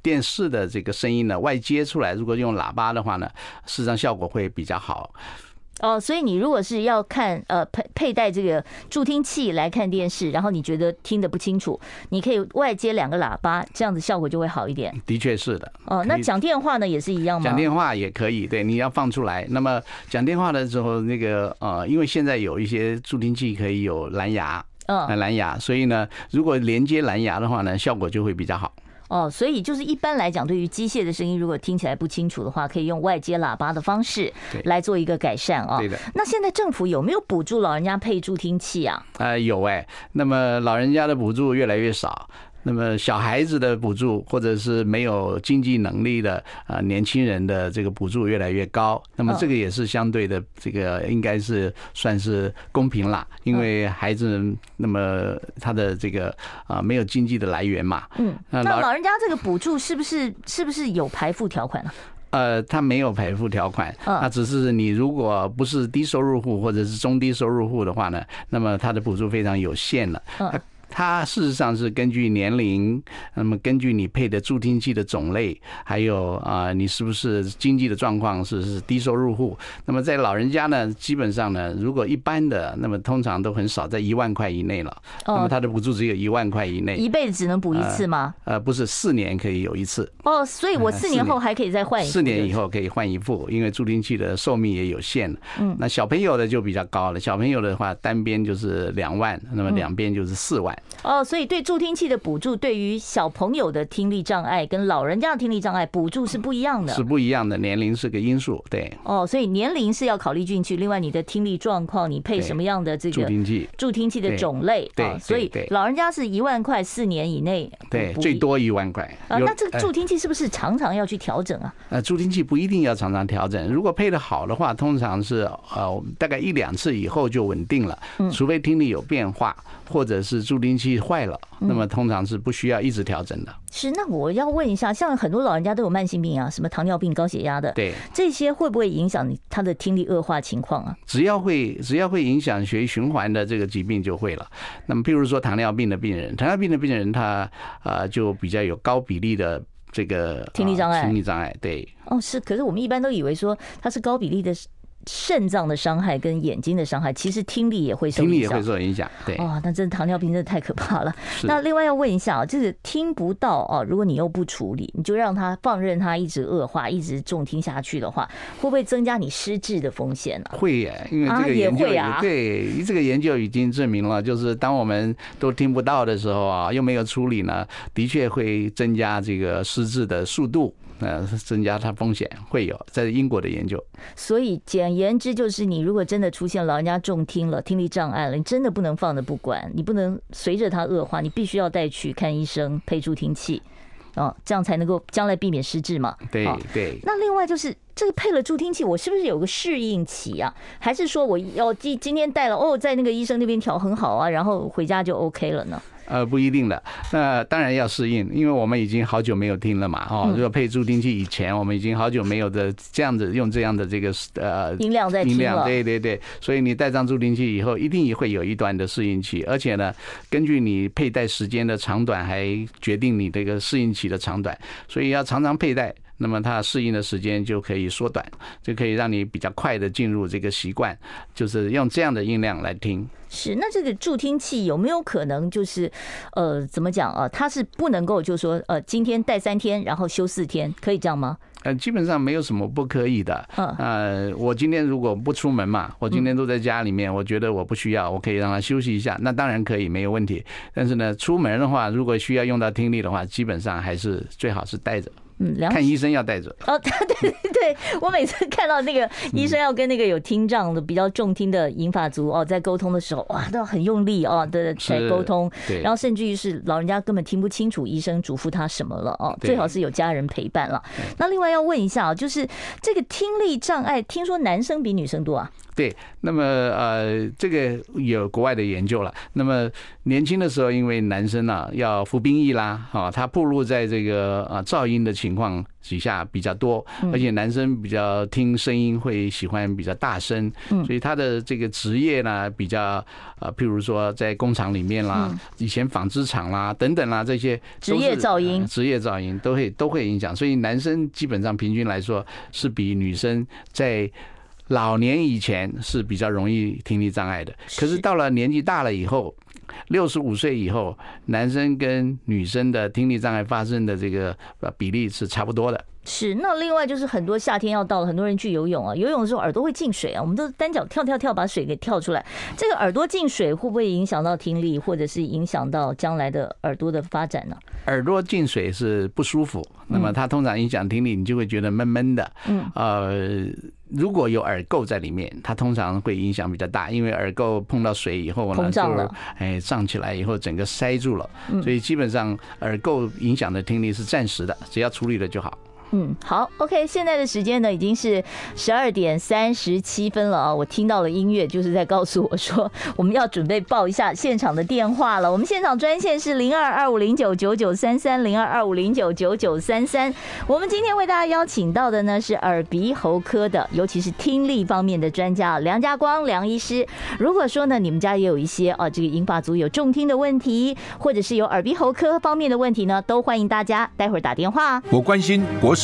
Speaker 2: 电视的这个声音呢外接出来，如果用喇叭的话呢，事实上效果会比较好。
Speaker 1: 哦，所以你如果是要看呃佩佩戴这个助听器来看电视，然后你觉得听得不清楚，你可以外接两个喇叭，这样子效果就会好一点。
Speaker 2: 的确是的。
Speaker 1: 哦，那讲电话呢也是一样吗？
Speaker 2: 讲电话也可以，对，你要放出来。那么讲电话的时候，那个呃，因为现在有一些助听器可以有蓝牙。嗯，蓝牙，所以呢，如果连接蓝牙的话呢，效果就会比较好。
Speaker 1: 哦，所以就是一般来讲，对于机械的声音，如果听起来不清楚的话，可以用外接喇叭的方式来做一个改善啊。
Speaker 2: 对的。
Speaker 1: 那现在政府有没有补助老人家配助听器啊？
Speaker 2: 呃，有哎。那么老人家的补助越来越少。那么小孩子的补助，或者是没有经济能力的啊年轻人的这个补助越来越高，那么这个也是相对的，这个应该是算是公平啦，因为孩子那么他的这个啊没有经济的来源嘛。
Speaker 1: 嗯，那老人家这个补助是不是是不是有排付条款呢？
Speaker 2: 呃，他没有赔付条款，那只是你如果不是低收入户或者是中低收入户的话呢，那么他的补助非常有限了。嗯。它事实上是根据年龄，那么根据你配的助听器的种类，还有啊，你是不是经济的状况是是低收入户？那么在老人家呢，基本上呢，如果一般的，那么通常都很少，在一万块以内了。那么他的补助只有一万块以内。
Speaker 1: 一辈子只能补一次吗？
Speaker 2: 呃，不是，四年可以有一次。
Speaker 1: 哦，所以我四年后还可以再换一次。
Speaker 2: 四年以后可以换一副，因为助听器的寿命也有限。嗯。那小朋友的就比较高了，小朋友的话单边就是两万，那么两边就是四万。
Speaker 1: 哦，所以对助听器的补助，对于小朋友的听力障碍跟老人家的听力障碍补助是不一样的，
Speaker 2: 是不一样的，年龄是个因素，对。
Speaker 1: 哦，所以年龄是要考虑进去。另外，你的听力状况，你配什么样的这个助听器？助听器的种类，
Speaker 2: 对，
Speaker 1: 所以老人家是一万块，四年以内，
Speaker 2: 对，最多一万块。
Speaker 1: 啊，那这个助听器是不是常常要去调整啊？
Speaker 2: 呃，助听器不一定要常常调整，如果配得好的话，通常是呃大概一两次以后就稳定了，除非听力有变化，或者是助听器坏了，那么通常是不需要一直调整的。
Speaker 1: 是，那我要问一下，像很多老人家都有慢性病啊，什么糖尿病、高血压的，
Speaker 2: 对，
Speaker 1: 这些会不会影响你他的听力恶化情况啊？
Speaker 2: 只要会，只要会影响血液循环的这个疾病就会了。那么，譬如说糖尿病的病人，糖尿病的病人他啊就比较有高比例的这个
Speaker 1: 听力障碍，
Speaker 2: 听力障碍，对。
Speaker 1: 哦，是，可是我们一般都以为说他是高比例的。肾脏的伤害跟眼睛的伤害，其实听力也会受影响。
Speaker 2: 听力也会受影响，对。
Speaker 1: 哦，那真的糖尿病真的太可怕了。那另外要问一下啊，就是听不到哦，如果你又不处理，你就让他放任他一直恶化，一直重听下去的话，会不会增加你失智的风险呢？
Speaker 2: 会耶，因为这个研究也对，这个研究已经证明了，就是当我们都听不到的时候啊，又没有处理呢，的确会增加这个失智的速度。呃，增加它风险会有，在英国的研究。
Speaker 1: 所以简言之，就是你如果真的出现老人家重听了、听力障碍了，你真的不能放着不管，你不能随着它恶化，你必须要带去看医生，配助听器，哦，这样才能够将来避免失智嘛。
Speaker 2: 对对。
Speaker 1: 那另外就是这个配了助听器，我是不是有个适应期啊？还是说我要今今天带了哦，在那个医生那边调很好啊，然后回家就 OK 了呢？
Speaker 2: 呃，不一定的，那当然要适应，因为我们已经好久没有听了嘛，哦，如果配助听器以前，我们已经好久没有的这样子用这样的这个呃
Speaker 1: 音量在听了，音量，
Speaker 2: 对对对，所以你戴上助听器以后，一定也会有一段的适应期，而且呢，根据你佩戴时间的长短，还决定你这个适应期的长短，所以要常常佩戴。那么它适应的时间就可以缩短，就可以让你比较快的进入这个习惯，就是用这样的音量来听。
Speaker 1: 是，那这个助听器有没有可能就是，呃，怎么讲啊？它是不能够就是说，呃，今天戴三天，然后休四天，可以这样吗？
Speaker 2: 呃，基本上没有什么不可以的。嗯。呃，我今天如果不出门嘛，我今天都在家里面，我觉得我不需要，我可以让他休息一下，那当然可以，没有问题。但是呢，出门的话，如果需要用到听力的话，基本上还是最好是戴着。
Speaker 1: 嗯，
Speaker 2: 看医生要带着
Speaker 1: 哦，对对对，我每次看到那个医生要跟那个有听障的比较重听的银发族哦，在沟通的时候，哇，都要很用力哦的在沟通，对，然后甚至于是老人家根本听不清楚医生嘱咐他什么了哦，最好是有家人陪伴了。那另外要问一下啊，就是这个听力障碍，听说男生比女生多啊？
Speaker 2: 对，那么呃，这个有国外的研究了。那么年轻的时候，因为男生啊要服兵役啦，啊，他暴露在这个啊噪音的情况底下比较多，而且男生比较听声音会喜欢比较大声，所以他的这个职业呢比较呃，譬如说在工厂里面啦，以前纺织厂啦等等啦这些
Speaker 1: 职业噪音，
Speaker 2: 职业噪音都会都会影响，所以男生基本上平均来说是比女生在。老年以前是比较容易听力障碍的，可是到了年纪大了以后，六十五岁以后，男生跟女生的听力障碍发生的这个比例是差不多的。
Speaker 1: 是，那另外就是很多夏天要到了，很多人去游泳啊，游泳的时候耳朵会进水啊，我们都单脚跳跳跳把水给跳出来，这个耳朵进水会不会影响到听力，或者是影响到将来的耳朵的发展呢？
Speaker 2: 耳朵进水是不舒服，那么它通常影响听力，你就会觉得闷闷的。嗯，呃，如果有耳垢在里面，它通常会影响比较大，因为耳垢碰到水以后呢，就哎胀起来以后整个塞住了，所以基本上耳垢影响的听力是暂时的，只要处理了就好。
Speaker 1: 嗯，好，OK，现在的时间呢已经是十二点三十七分了啊！我听到了音乐，就是在告诉我说我们要准备报一下现场的电话了。我们现场专线是零二二五零九九九三三零二二五零九九九三三。我们今天为大家邀请到的呢是耳鼻喉科的，尤其是听力方面的专家梁家光梁医师。如果说呢你们家也有一些啊这个银发族有重听的问题，或者是有耳鼻喉科方面的问题呢，都欢迎大家待会儿打电话。
Speaker 3: 我关心国事。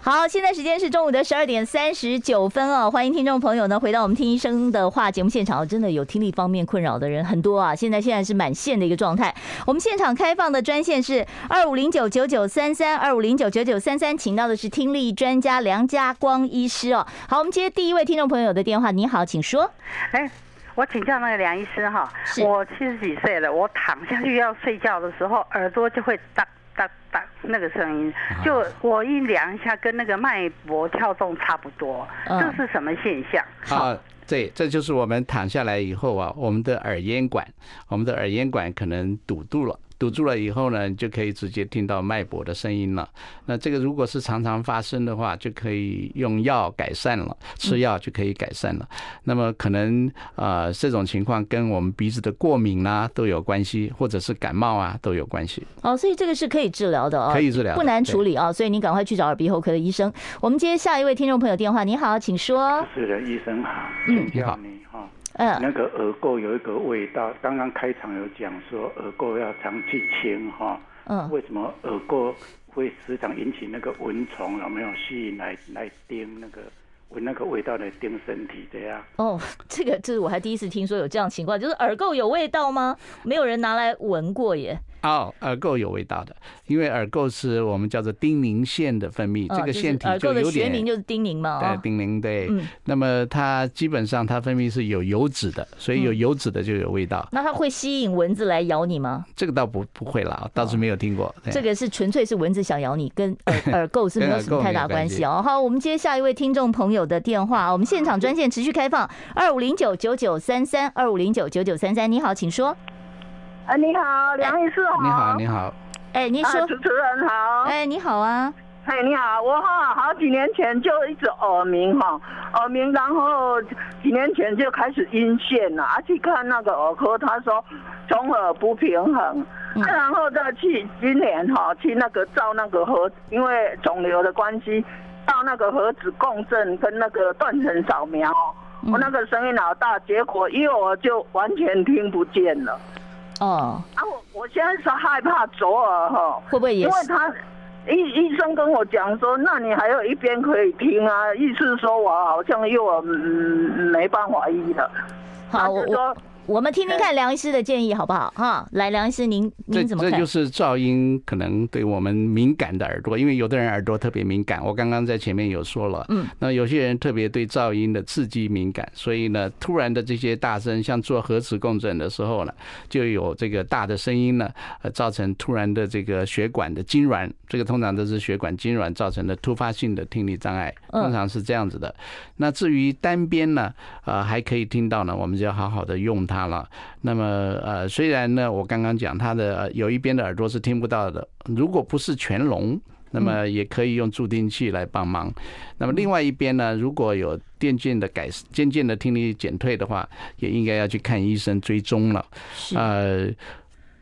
Speaker 1: 好，现在时间是中午的十二点三十九分哦，欢迎听众朋友呢回到我们听医生的话节目现场。真的有听力方面困扰的人很多啊，现在现在是满线的一个状态。我们现场开放的专线是二五零九九九三三二五零九九九三三，请到的是听力专家梁家光医师哦。好，我们接第一位听众朋友的电话，你好，请说。
Speaker 4: 哎，我请教那个梁医师哈，我七十几岁了，我躺下去要睡觉的时候，耳朵就会当。哒哒，那个声音，就我一量一下，跟那个脉搏跳动差不多，这是什么现象？
Speaker 2: 啊，对，这就是我们躺下来以后啊，我们的耳咽管，我们的耳咽管可能堵住了。堵住了以后呢，你就可以直接听到脉搏的声音了。那这个如果是常常发生的话，就可以用药改善了，吃药就可以改善了。那么可能呃这种情况跟我们鼻子的过敏啊都有关系，或者是感冒啊都有关系。
Speaker 1: 哦，所以这个是可以治疗的哦，
Speaker 2: 可以治疗，
Speaker 1: 不难处理啊。所以你赶快去找耳鼻喉科的医生。我们接下一位听众朋友电话，你好，请说。
Speaker 5: 是的，医生好。
Speaker 1: 嗯，
Speaker 2: 你好你好。
Speaker 5: 嗯，那个耳垢有一个味道，刚刚开场有讲说耳垢要常去清哈。嗯，为什么耳垢会时常引起那个蚊虫有没有吸引来来叮那个闻那个味道来叮身体这样？
Speaker 1: 哦，这个这是我还第一次听说有这样情况，就是耳垢有味道吗？没有人拿来闻过耶。
Speaker 2: 哦，耳垢有味道的，因为耳垢是我们叫做丁宁腺的分泌，这个腺体就有点。耳垢的学名就是丁宁嘛。对，丁宁对。嗯。那么它基本上它分泌是有油脂的，所以有油脂的就有味道。
Speaker 1: 那它会吸引蚊子来咬你吗？
Speaker 2: 这个倒不不会啦，倒是没有听过。
Speaker 1: 这个是纯粹是蚊子想咬你，跟 耳耳垢是没有什么太大关系哦。好，我们接下一位听众朋友的电话，我们现场专线持续开放，二五零九九九三三二五零九九九三三，你好，请说。
Speaker 4: 哎，你好，梁医师好。
Speaker 2: 你好，你好。
Speaker 1: 哎，你说。
Speaker 4: 主持人好。
Speaker 1: 哎，你好啊。
Speaker 4: 哎，你好，我哈好几年前就一直耳鸣哈，耳鸣，然后几年前就开始阴线了，啊，去看那个耳科，他说中耳不平衡，然后再去今年哈去那个照那个核，因为肿瘤的关系，照那个核磁共振跟那个断层扫描，我那个声音老大，结果一耳就完全听不见了。
Speaker 1: 哦，
Speaker 4: 啊，我我现在是害怕左耳哈，
Speaker 1: 会不会？
Speaker 4: 因为他医医生跟我讲说，那你还有一边可以听啊，意思说我好像右耳嗯没办法医了。
Speaker 1: 好，我说。我们听听看梁医师的建议好不好？哈，来，梁医师您您怎么看？
Speaker 2: 这这就是噪音可能对我们敏感的耳朵，因为有的人耳朵特别敏感。我刚刚在前面有说了，嗯，那有些人特别对噪音的刺激敏感，所以呢，突然的这些大声，像做核磁共振的时候呢，就有这个大的声音呢，呃，造成突然的这个血管的痉挛，这个通常都是血管痉挛造成的突发性的听力障碍，通常是这样子的。那至于单边呢，呃，还可以听到呢，我们就要好好的用它。了，那么呃，虽然呢，我刚刚讲他的有一边的耳朵是听不到的，如果不是全聋，那么也可以用助听器来帮忙。那么另外一边呢，如果有渐渐的改渐渐的听力减退的话，也应该要去看医生追踪了。呃，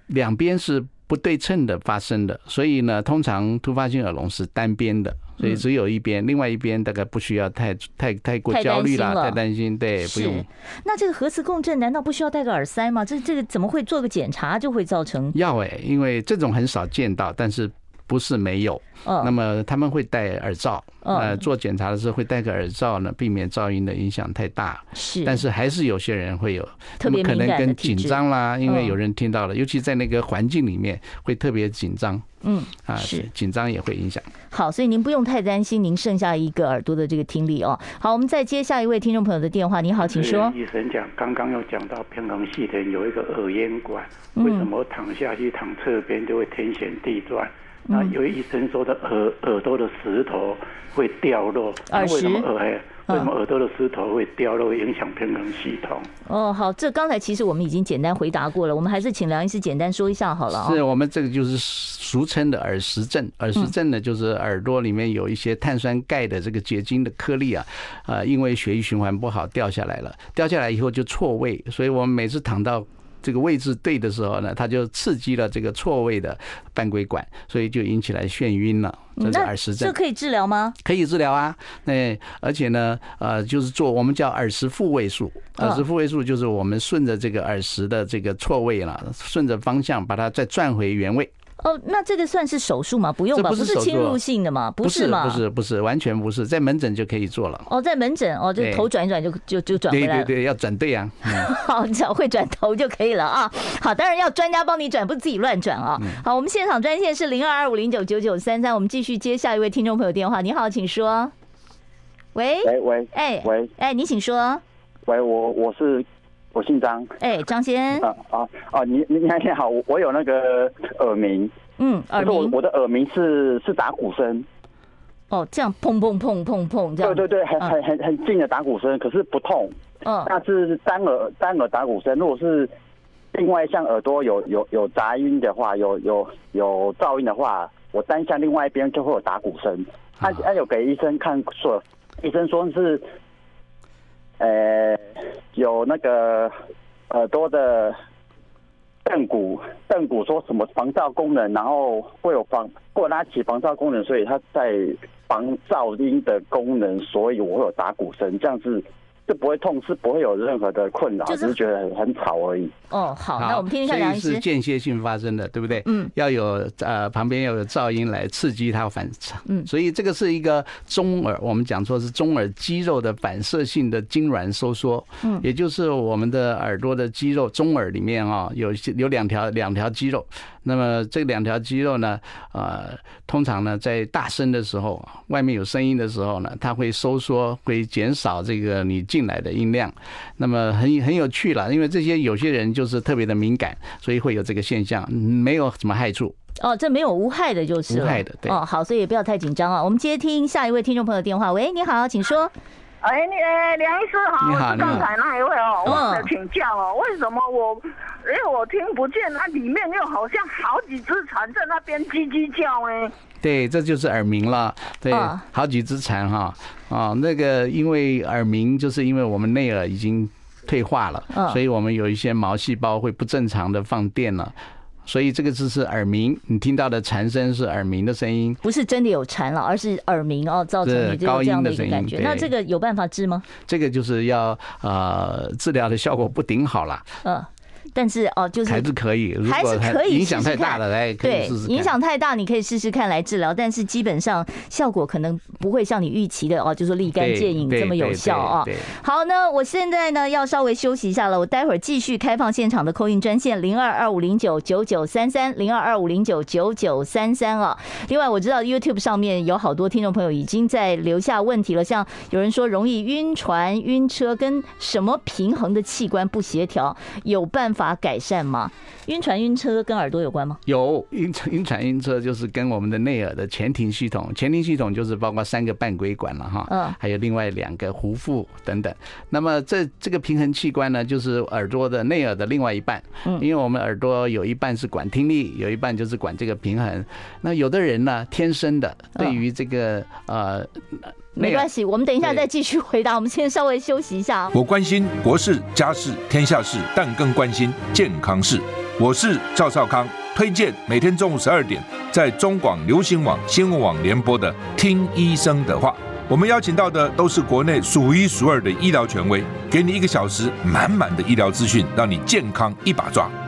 Speaker 2: 两边是不对称的发生的，所以呢，通常突发性耳聋是单边的。所以只有一边，另外一边大概不需要太太太过焦虑啦，太担心，对，不用。
Speaker 1: 那这个核磁共振难道不需要戴个耳塞吗？这这个怎么会做个检查就会造成？
Speaker 2: 要哎，因为这种很少见到，但是。不是没有，那么他们会戴耳罩，呃，做检查的时候会戴个耳罩呢，避免噪音的影响太大。
Speaker 1: 是，
Speaker 2: 但是还是有些人会有，
Speaker 1: 特别
Speaker 2: 可能跟紧张啦，因为有人听到了，尤其在那个环境里面会特别紧张。
Speaker 1: 嗯，
Speaker 2: 啊，是紧张也会影响。
Speaker 1: 好，所以您不用太担心，您剩下一个耳朵的这个听力哦。好，我们再接下一位听众朋友的电话。你好，请说。
Speaker 5: 医生讲，刚刚有讲到平衡系统有一个耳咽管，为什么躺下去躺侧边就会天旋地转？那有医生说的耳耳朵的石头会掉落，那为什么耳为什么耳朵的石头会掉落，影响平衡系统？
Speaker 1: 哦，好，这刚才其实我们已经简单回答过了，我们还是请梁医师简单说一下好了。
Speaker 2: 是我们这个就是俗称的耳石症，耳石症呢就是耳朵里面有一些碳酸钙的这个结晶的颗粒啊，呃，因为血液循环不好掉下来了，掉下来以后就错位，所以我们每次躺到。这个位置对的时候呢，它就刺激了这个错位的半规管，所以就引起来眩晕了。这是耳石症，
Speaker 1: 这可以治疗吗？
Speaker 2: 可以治疗啊。那而且呢，呃，就是做我们叫耳石复位术。耳石复位术就是我们顺着这个耳石的这个错位了，顺着方向把它再转回原位。
Speaker 1: 哦，那这个算是手术吗？不用吧，不是侵入性的吗？不是吗？
Speaker 2: 不是，不是，完全不是，在门诊就可以做了。
Speaker 1: 哦，在门诊哦，就头转一转就就就转回来了。
Speaker 2: 对对对，要转对啊。
Speaker 1: 好，只要会转头就可以了啊。好，当然要专家帮你转，不是自己乱转啊。好，我们现场专线是零二二五零九九九三三，我们继续接下一位听众朋友电话。你好，请说。喂
Speaker 6: 喂喂，
Speaker 1: 哎
Speaker 6: 喂，
Speaker 1: 哎，你请说。
Speaker 6: 喂，我我是。我姓张，
Speaker 1: 哎，张先。生，
Speaker 6: 啊啊啊！你你你好，我我有那个耳鸣，
Speaker 1: 嗯，耳鸣，
Speaker 6: 我我的耳鸣是是打鼓声，
Speaker 1: 哦，这样砰砰砰砰砰这样，
Speaker 6: 对对对，很很很很近的打鼓声，可是不痛，
Speaker 1: 嗯，
Speaker 6: 那是单耳单耳打鼓声，如果是另外像耳朵有有有杂音的话，有有有噪音的话，我单向另外一边就会有打鼓声，他他有给医生看说，医生说是。呃，有那个耳朵的弹鼓弹鼓说什么防噪功能，然后会有防过拉起防噪功能，所以它在防噪音的功能，所以我会有打鼓声，这样子。是不会痛，是不会有任何的困扰，只是觉得很很吵而已。
Speaker 1: 哦，好，那我们听一下梁医师。
Speaker 2: 所以是间歇性发生的，对不对？
Speaker 1: 嗯，
Speaker 2: 要有呃旁边要有噪音来刺激它反射。
Speaker 1: 嗯，
Speaker 2: 所以这个是一个中耳，我们讲说是中耳肌肉的反射性的痉挛收缩。
Speaker 1: 嗯，
Speaker 2: 也就是我们的耳朵的肌肉，中耳里面啊有有两条两条肌肉。那么这两条肌肉呢，呃，通常呢在大声的时候，外面有声音的时候呢，它会收缩，会减少这个你进来的音量。那么很很有趣了，因为这些有些人就是特别的敏感，所以会有这个现象，没有什么害处。
Speaker 1: 哦，这没有无害的，就是
Speaker 2: 无害的，对。
Speaker 1: 哦，好，所以也不要太紧张啊。我们接听下一位听众朋友电话。喂，你好，请说。
Speaker 4: 哎，你哎，梁医师好，
Speaker 2: 你好，
Speaker 4: 我是刚才那一位哦，我想请教哦，为什么我，因为我听不见，那里面又好像好几只蝉在那边叽叽叫哎？
Speaker 2: 对，这就是耳鸣了。对，好几只蝉哈，啊，那个因为耳鸣，就是因为我们内耳已经退化了，所以我们有一些毛细胞会不正常的放电了。所以这个字是耳鸣，你听到的蝉声是耳鸣的声音，
Speaker 1: 不是真的有蝉了，而是耳鸣哦，造成你这个这样的一种感觉。那这个有办法治吗？
Speaker 2: 这个就是要呃治疗的效果不顶好了。嗯。
Speaker 1: 但是哦，就是
Speaker 2: 还是可以，
Speaker 1: 还是可以
Speaker 2: 影响太大了，来
Speaker 1: 对，影响太大，你可以试试看来治疗，但是基本上效果可能不会像你预期的哦，就说立竿见影这么有效啊。好，那我现在呢要稍微休息一下了，我待会儿继续开放现场的 call in 专线零二二五零九九九三三零二二五零九九九三三啊。另外我知道 YouTube 上面有好多听众朋友已经在留下问题了，像有人说容易晕船、晕车，跟什么平衡的器官不协调，有办法改善吗？晕船、晕车跟耳朵有关吗？
Speaker 2: 有晕船、晕船、晕车就是跟我们的内耳的前庭系统，前庭系统就是包括三个半规管了哈，嗯，还有另外两个壶腹等等。那么这这个平衡器官呢，就是耳朵的内耳的另外一半，嗯，因为我们耳朵有一半是管听力，有一半就是管这个平衡。那有的人呢，天生的对于这个呃。
Speaker 1: 没关系，我们等一下再继续回答。我们先稍微休息一下。
Speaker 3: 我关心国事、家事、天下事，但更关心健康事。我是赵少康，推荐每天中午十二点在中广流行网、新闻网联播的《听医生的话》。我们邀请到的都是国内数一数二的医疗权威，给你一个小时满满的医疗资讯，让你健康一把抓。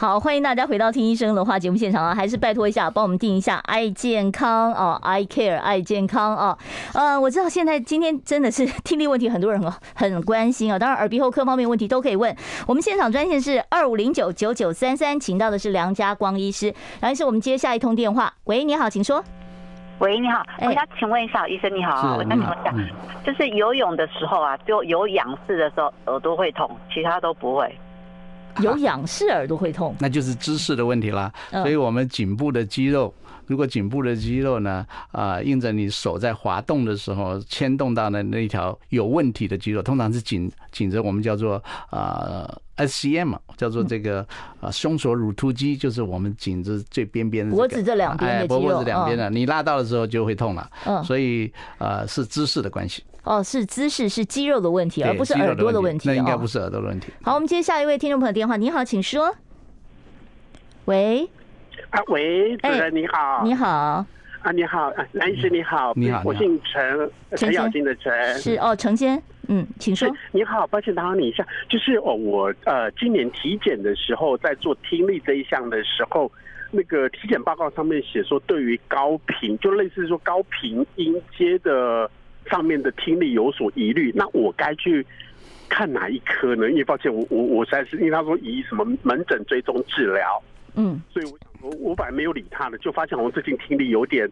Speaker 1: 好，欢迎大家回到听医生的话节目现场啊！还是拜托一下，帮我们定一下爱健康哦，I Care 爱健康哦。呃，我知道现在今天真的是 听力问题，很多人很关心啊。当然，耳鼻喉科方面问题都可以问。我们现场专线是二五零九九九三三，请到的是梁家光医师。梁医师，我们接下一通电话。喂，你好，请说。
Speaker 7: 喂，你好，我想请问一下，医生你好，我想请问一下，就是游泳的时候啊，就有仰视的时候耳朵会痛，其他都不会。
Speaker 1: 有仰视耳朵会痛，
Speaker 2: 那就是姿势的问题啦。所以我们颈部的肌肉。如果颈部的肌肉呢，啊，印着你手在滑动的时候牵动到的那条有问题的肌肉，通常是紧紧着我们叫做啊 SCM，叫做这个啊胸锁乳突肌，就是我们颈子最边边的、这个、
Speaker 1: 脖子这两边的肌肉，
Speaker 2: 脖子两边的，你拉到的时候就会痛了。嗯，所以呃是姿势的关系。
Speaker 1: 哦，是姿势，是肌肉的问题，而不是耳朵的问题。
Speaker 2: 那应该不是耳朵的问题。
Speaker 1: 好，我们接下一位听众朋友电话。你好，请说。喂。
Speaker 8: 啊，喂，主任你好。
Speaker 1: 你好。
Speaker 8: 啊，你好，男士你好。你好。我姓陈，陈小金的陈。
Speaker 1: 是哦，陈先。嗯，请说。
Speaker 8: 你好，抱歉打扰你一下，就是哦，我呃今年体检的时候，在做听力这一项的时候，那个体检报告上面写说，对于高频，就类似说高频音阶的。上面的听力有所疑虑，那我该去看哪一科呢？因为抱歉，我我我实在是因为他说以什么门诊追踪治疗，嗯，所以我我我本来没有理他的，就发现我最近听力有点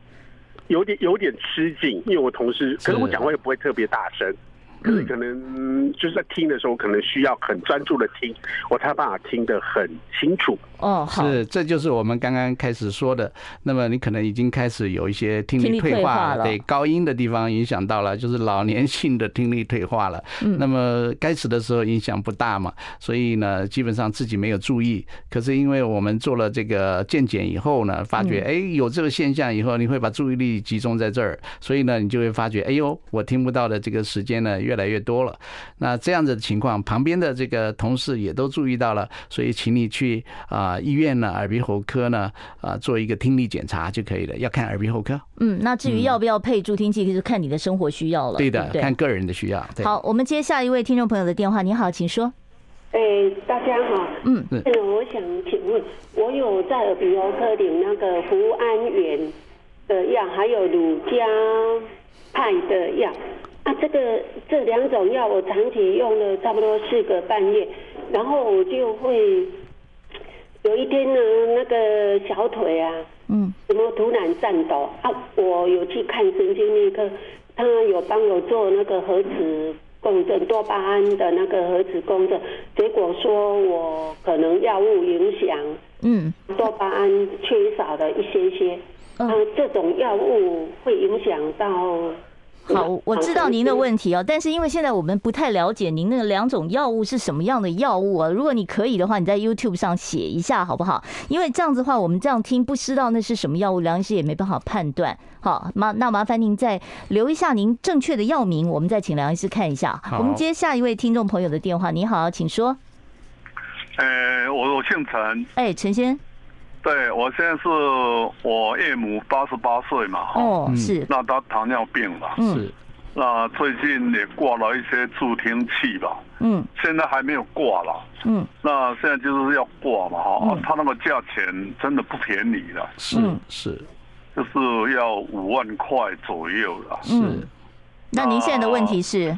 Speaker 8: 有点有点吃紧，因为我同事，可是我讲话也不会特别大声。可是可能就是在听的时候，可能需要很专注的听，我才有办法听得很清楚。
Speaker 1: 哦，
Speaker 2: 是，这就是我们刚刚开始说的。那么你可能已经开始有一些听力退化了，对，高音的地方影响到了，就是老年性的听力退化了。嗯，那么开始的时候影响不大嘛，所以呢，基本上自己没有注意。可是因为我们做了这个健检以后呢，发觉哎有这个现象以后，你会把注意力集中在这儿，所以呢，你就会发觉哎呦，我听不到的这个时间呢。越来越多了，那这样子的情况，旁边的这个同事也都注意到了，所以请你去啊医院呢，耳鼻喉科呢啊做一个听力检查就可以了。要看耳鼻喉科。
Speaker 1: 嗯，那至于要不要配助听器，就是看你的生活需要了。
Speaker 2: 对的，看个人的需要。
Speaker 1: 好，我们接下一位听众朋友的电话。你好，请说。
Speaker 9: 哎，大家好。嗯嗯，我想请问，我有在耳鼻喉科领那个胡安源的药，还有乳加派的药。啊，这个这两种药我长期用了差不多四个半月，然后我就会有一天呢，那个小腿啊，嗯，怎么突然颤抖啊？我有去看神经内科，他有帮我做那个核磁共振，多巴胺的那个核磁共振，结果说我可能药物影响，嗯，多巴胺缺少了一些些，嗯，这种药物会影响到。
Speaker 1: 好，我知道您的问题哦，但是因为现在我们不太了解您那个两种药物是什么样的药物啊。如果你可以的话，你在 YouTube 上写一下好不好？因为这样子的话，我们这样听不知道那是什么药物，梁医师也没办法判断。好，麻那麻烦您再留一下您正确的药名，我们再请梁医师看一下。我们接下一位听众朋友的电话，你好，请说。
Speaker 10: 呃，我我姓陈。
Speaker 1: 哎，陈先。
Speaker 10: 对，我现在是我岳母八十八岁嘛，
Speaker 1: 哦，是，
Speaker 10: 那她糖尿病了，
Speaker 2: 是，
Speaker 10: 那最近也挂了一些助听器吧，
Speaker 1: 嗯，
Speaker 10: 现在还没有挂了，
Speaker 1: 嗯，
Speaker 10: 那现在就是要挂嘛，哈，他那个价钱真的不便宜了，
Speaker 2: 是是，
Speaker 10: 就是要五万块左右了，
Speaker 1: 是，那您现在的问题是？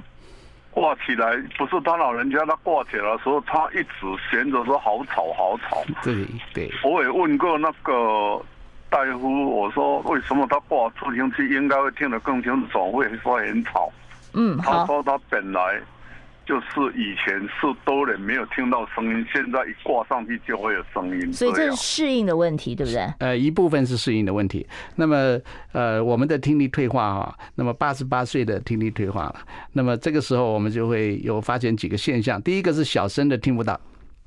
Speaker 10: 挂起来不是他老人家，他挂起来的时候，他一直闲着说好吵好吵。
Speaker 2: 对对，
Speaker 10: 我也问过那个大夫，我说为什么他挂助听器应该会听得更清楚，总会说很吵。
Speaker 1: 嗯，
Speaker 10: 他说他本来。就是以前是多人没有听到声音，现在一挂上去就会有声音，
Speaker 1: 所以这是适应的问题，对不对？
Speaker 2: 呃，一部分是适应的问题。那么，呃，我们的听力退化哈，那么八十八岁的听力退化了，那么这个时候我们就会有发现几个现象。第一个是小声的听不到。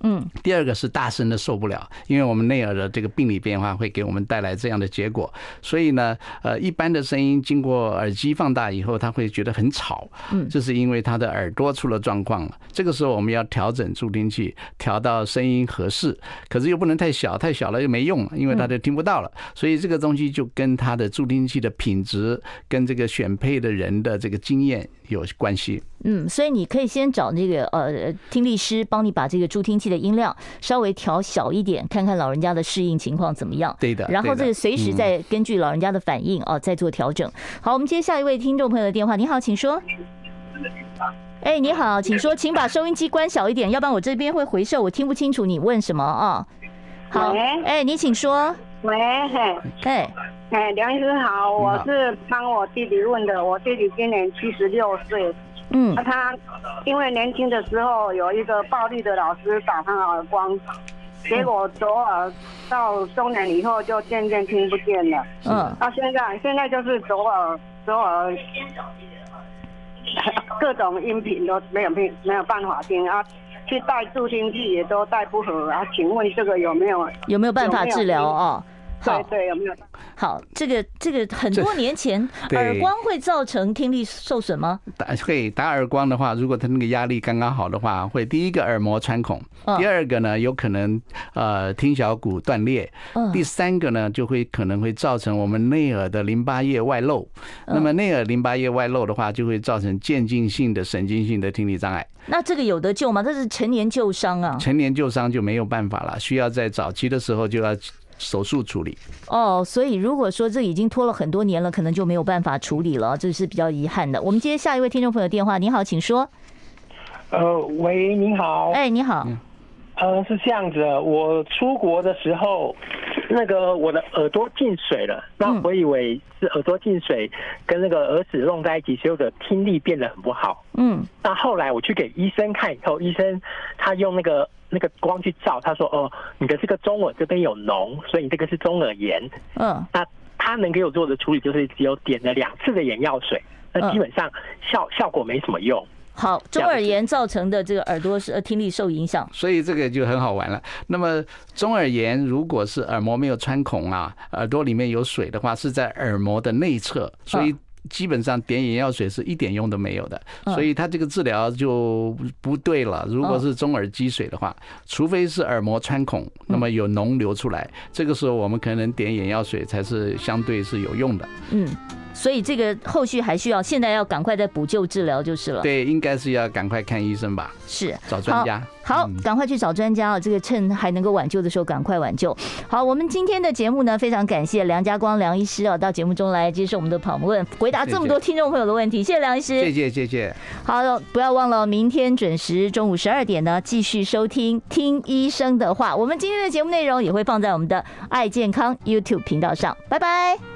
Speaker 1: 嗯，
Speaker 2: 第二个是大声的受不了，因为我们内耳的这个病理变化会给我们带来这样的结果，所以呢，呃，一般的声音经过耳机放大以后，他会觉得很吵，嗯，这是因为他的耳朵出了状况了。这个时候我们要调整助听器，调到声音合适，可是又不能太小，太小了又没用，因为他就听不到了。所以这个东西就跟他的助听器的品质，跟这个选配的人的这个经验有关系。
Speaker 1: 嗯，所以你可以先找那个呃听力师帮你把这个助听器的音量稍微调小一点，看看老人家的适应情况怎么样。
Speaker 2: 对的。
Speaker 1: 然后这个随时再根据老人家的反应啊再做调整。好，我们接下一位听众朋友的电话。你好，请说。哎，你好，请说，请把收音机关小一点，要不然我这边会回收，我听不清楚你问什么啊。好，哎，你请说。
Speaker 11: 喂，嘿，
Speaker 1: 哎，
Speaker 11: 哎，梁医师好，我是帮我弟弟问的，我弟弟今年七十六岁。
Speaker 1: 嗯，
Speaker 11: 他因为年轻的时候有一个暴力的老师打他耳光，结果左耳到中年以后就渐渐听不见了。嗯，到现在现在就是左耳左耳 各种音频都没有听没有办法听啊，去戴助听器也都戴不合啊。请问这个有没有
Speaker 1: 有没有办法治疗哦？
Speaker 11: 对对，有没有？
Speaker 1: 好，这个这个很多年前耳光会造成听力受损吗？
Speaker 2: 打会打耳光的话，如果他那个压力刚刚好的话，会第一个耳膜穿孔，第二个呢有可能呃听小骨断裂，第三个呢就会可能会造成我们内耳的淋巴液外露。那么内耳淋巴液外露的话，就会造成渐进性的神经性的听力障碍。
Speaker 1: 那这个有得救吗？这是成年旧伤啊，
Speaker 2: 成年旧伤就没有办法了，需要在早期的时候就要。手术处理
Speaker 1: 哦，所以如果说这已经拖了很多年了，可能就没有办法处理了，这是比较遗憾的。我们接下一位听众朋友电话，你好，请说。
Speaker 12: 呃，喂，你好。
Speaker 1: 哎，你好。
Speaker 12: 呃，是这样子，我出国的时候，那个我的耳朵进水了，那我以为是耳朵进水跟那个耳屎弄在一起，所以我的听力变得很不好。嗯。那后来我去给医生看以后，医生他用那个。那个光去照，他说：“哦，你的这个中耳这边有脓，所以你这个是中耳炎。”嗯，那他能给我做的处理就是只有点了两次的眼药水，那基本上效效果没什么用。
Speaker 1: 好，中耳炎造成的这个耳朵是呃听力受影响，
Speaker 2: 所以这个就很好玩了。那么中耳炎如果是耳膜没有穿孔啊，耳朵里面有水的话，是在耳膜的内侧，所以。基本上点眼药水是一点用都没有的，所以它这个治疗就不对了。如果是中耳积水的话，除非是耳膜穿孔，那么有脓流出来，这个时候我们可能点眼药水才是相对是有用的。
Speaker 1: 嗯。所以这个后续还需要，现在要赶快再补救治疗就是了。
Speaker 2: 对，应该是要赶快看医生吧。
Speaker 1: 是，
Speaker 2: 找专家。
Speaker 1: 好，赶快去找专家啊！这个趁还能够挽救的时候，赶快挽救。好，我们今天的节目呢，非常感谢梁家光梁医师啊，到节目中来接受我们的访问，回答这么多听众朋友的问题。谢谢梁医师，
Speaker 2: 谢谢谢谢。
Speaker 1: 好，不要忘了明天准时中午十二点呢，继续收听听医生的话。我们今天的节目内容也会放在我们的爱健康 YouTube 频道上。拜拜。